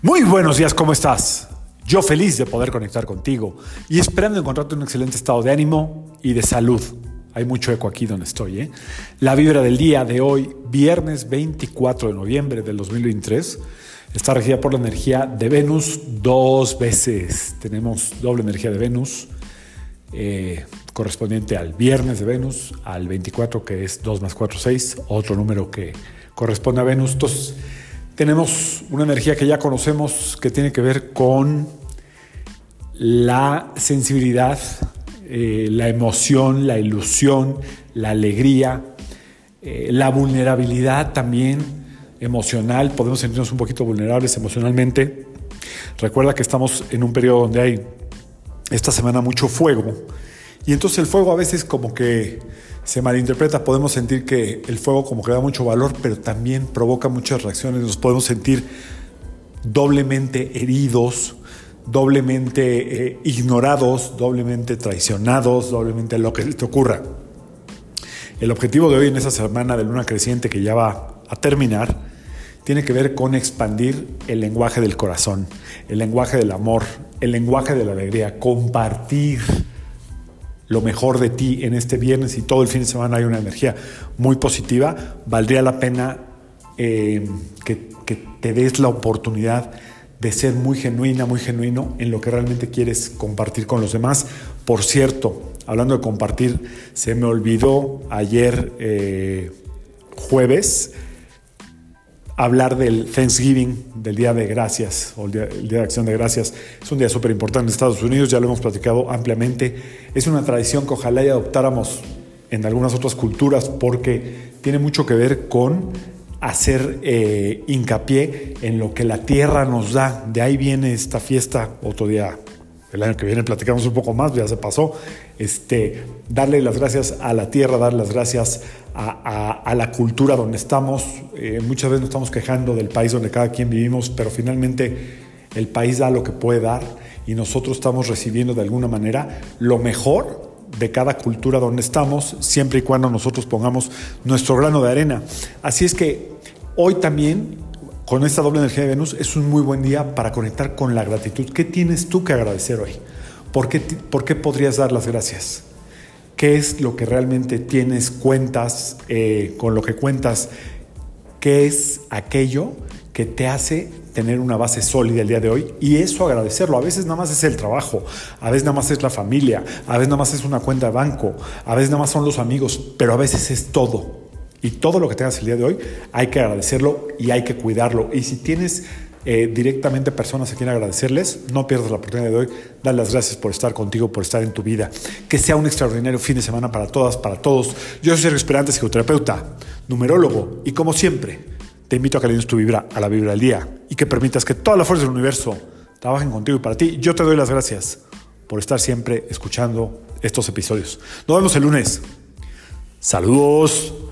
Muy buenos días, ¿cómo estás? Yo feliz de poder conectar contigo y esperando encontrarte en un excelente estado de ánimo y de salud. Hay mucho eco aquí donde estoy. ¿eh? La vibra del día de hoy, viernes 24 de noviembre del 2023, está regida por la energía de Venus dos veces. Tenemos doble energía de Venus eh, correspondiente al viernes de Venus, al 24 que es 2 más 4, 6, otro número que corresponde a Venus. Entonces, tenemos una energía que ya conocemos que tiene que ver con la sensibilidad, eh, la emoción, la ilusión, la alegría, eh, la vulnerabilidad también emocional. Podemos sentirnos un poquito vulnerables emocionalmente. Recuerda que estamos en un periodo donde hay esta semana mucho fuego. Y entonces el fuego a veces como que se malinterpreta, podemos sentir que el fuego como que da mucho valor, pero también provoca muchas reacciones, nos podemos sentir doblemente heridos, doblemente eh, ignorados, doblemente traicionados, doblemente lo que te ocurra. El objetivo de hoy en esta semana de luna creciente que ya va a terminar tiene que ver con expandir el lenguaje del corazón, el lenguaje del amor, el lenguaje de la alegría, compartir lo mejor de ti en este viernes y todo el fin de semana hay una energía muy positiva, valdría la pena eh, que, te des la oportunidad de ser muy genuina, muy genuino en lo que realmente quieres compartir con los demás. Por cierto, hablando de compartir, se me olvidó ayer eh, jueves hablar del Thanksgiving, del Día de Gracias o el Día, de Acción de Gracias. Es un día súper importante en Estados Unidos, ya lo hemos platicado ampliamente. Es una tradición que ojalá ya adoptáramos en algunas otras culturas porque tiene mucho que ver con hacer eh, hincapié en lo que la tierra nos da. De ahí viene esta fiesta, otro día el año que viene platicamos un poco más, ya se pasó, este, darle las gracias a la tierra, darle las gracias a, la cultura donde estamos. Eh, muchas veces nos estamos quejando del país donde cada quien vivimos, pero finalmente el país da lo que puede dar y nosotros estamos recibiendo de alguna manera lo mejor de cada cultura donde estamos, siempre y cuando nosotros pongamos nuestro grano de arena. Así es que hoy también con esta doble energía de Venus es un muy buen día para conectar con la gratitud. ¿Qué tienes tú que agradecer hoy? ¿Por qué, por qué podrías dar las gracias? ¿Qué es lo que realmente tienes, cuentas, eh, con lo que cuentas? ¿Qué es aquello que te hace tener una base sólida el día de hoy y eso agradecerlo. A veces nada más es el trabajo, a veces nada más es la familia, a veces nada más es una cuenta de banco, a veces nada más son los amigos, pero a veces es todo. Y todo lo que tengas el día de hoy hay que agradecerlo y hay que cuidarlo. Y si tienes eh, directamente personas a quien agradecerles, no pierdas la oportunidad de hoy. Dar las gracias por estar contigo, por estar en tu vida. Que sea un extraordinario fin de semana para todas, para todos. Yo soy Sergio Esperante, psicoterapeuta, numerólogo y como siempre, te invito a que le tu vibra a la vibra del día y que permitas que toda la fuerza del universo trabajen contigo y para ti. Yo te doy las gracias por estar siempre escuchando estos episodios. Nos vemos el lunes. Saludos.